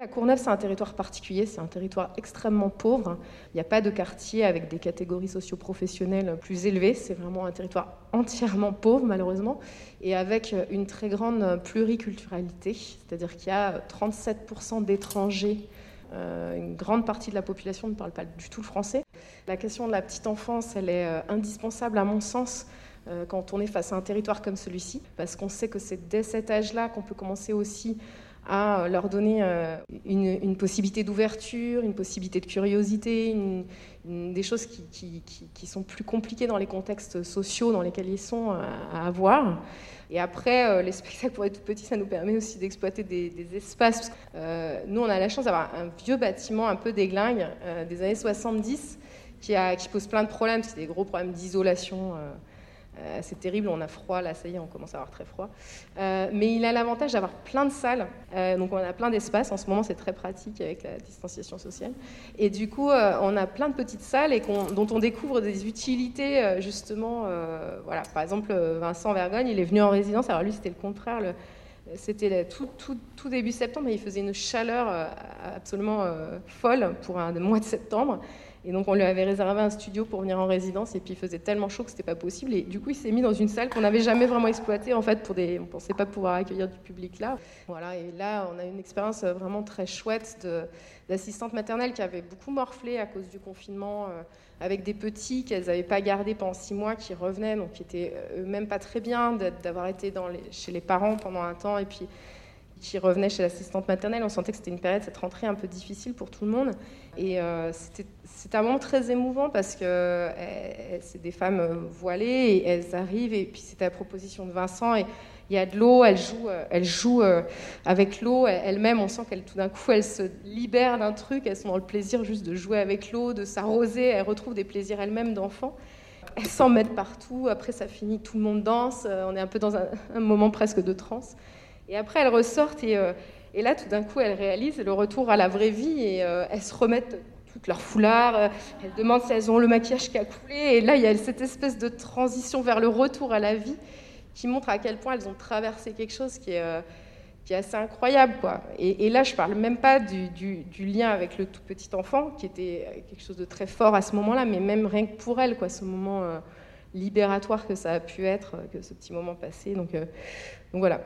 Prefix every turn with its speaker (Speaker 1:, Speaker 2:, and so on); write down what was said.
Speaker 1: La Courneuve, c'est un territoire particulier, c'est un territoire extrêmement pauvre. Il n'y a pas de quartier avec des catégories socio-professionnelles plus élevées. C'est vraiment un territoire entièrement pauvre, malheureusement, et avec une très grande pluriculturalité. C'est-à-dire qu'il y a 37% d'étrangers. Euh, une grande partie de la population ne parle pas du tout le français. La question de la petite enfance, elle est euh, indispensable, à mon sens, euh, quand on est face à un territoire comme celui-ci, parce qu'on sait que c'est dès cet âge-là qu'on peut commencer aussi à leur donner euh, une, possibilité d'ouverture, une possibilité de curiosité, des choses qui, sont plus compliquées dans les contextes sociaux dans lesquels ils sont euh, à, avoir. Et après, euh, les spectacles pour être tout petits, ça nous permet aussi d'exploiter des, espaces. nous, on a la chance d'avoir un vieux bâtiment un peu déglingue des années 70 qui, pose plein de problèmes. C'est des gros problèmes d'isolation. C'est terrible, on a froid, là ça y est, on commence à avoir très froid. Euh, mais il a l'avantage d'avoir plein de salles, euh, donc on a plein d'espaces. En ce moment, c'est très pratique avec la distanciation sociale. Et du coup, on a plein de petites salles et dont on découvre des utilités, justement. voilà, par exemple, Vincent Vergogne, il est venu en résidence. Alors lui, c'était le contraire. c'était tout, tout, début septembre, et il faisait une chaleur absolument folle pour un mois de septembre. Et donc on lui avait réservé un studio pour venir en résidence et puis il faisait tellement chaud que c'était pas possible. Et du coup il s'est mis dans une salle qu'on n'avait jamais vraiment exploitée en fait pour des, on pensait pas pouvoir accueillir du public là. Voilà et là on a une expérience vraiment très chouette d'assistante maternelle qui avait beaucoup morflé à cause du confinement euh, avec des petits qu'elles n'avaient pas gardés pendant six mois qui revenaient donc qui étaient euh, eux-mêmes pas très bien d'avoir été dans les, chez les parents pendant un temps et puis qui revenaient chez l'assistante maternelle. On sentait que c'était une période, cette rentrée un peu difficile pour tout le monde. Et euh, c'était un moment très émouvant parce que eh, c'est des femmes euh, voilées et elles arrivent. Et puis c'était la proposition de Vincent. Et il y a de l'eau, elle joue, euh, elle joue avec l'eau elle-même. On sent qu'elle tout d'un coup, elle se libère d'un truc. Elles sont dans le plaisir juste de jouer avec l'eau, de s'arroser. Elles retrouvent des plaisirs elles-mêmes d'enfants. Elles s'en mettent partout. Après, ça finit, tout le monde danse. On est un peu dans un, un moment presque de transe. Et après, elles ressortent et, euh, et là, tout d'un coup, elles réalisent le retour à la vraie vie et euh, elles se remettent toutes leurs foulards, euh, elles demandent si elles ont le maquillage qui a coulé. Et là, il y a cette espèce de transition vers le retour à la vie qui montre à quel point elles ont traversé quelque chose qui est, assez incroyable. Quoi. Et, là, je ne parle même pas du, lien avec le tout petit enfant, qui était quelque chose de très fort à ce moment-là, mais même rien que pour elle, quoi, ce moment libératoire que ça a pu être, que ce petit moment passé. Donc voilà,